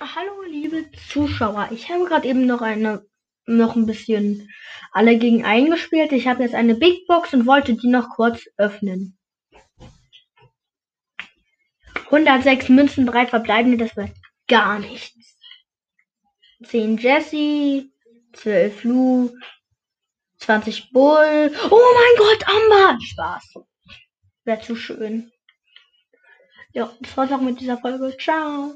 Hallo, liebe Zuschauer. Ich habe gerade eben noch eine, noch ein bisschen alle gegen eingespielt. Ich habe jetzt eine Big Box und wollte die noch kurz öffnen. 106 Münzen bereit verbleibende, das wird gar nichts. 10 Jesse, 12 Lu, 20 Bull. Oh mein Gott, Amber! Spaß. Wäre zu schön. Ja, das war's auch mit dieser Folge. Ciao.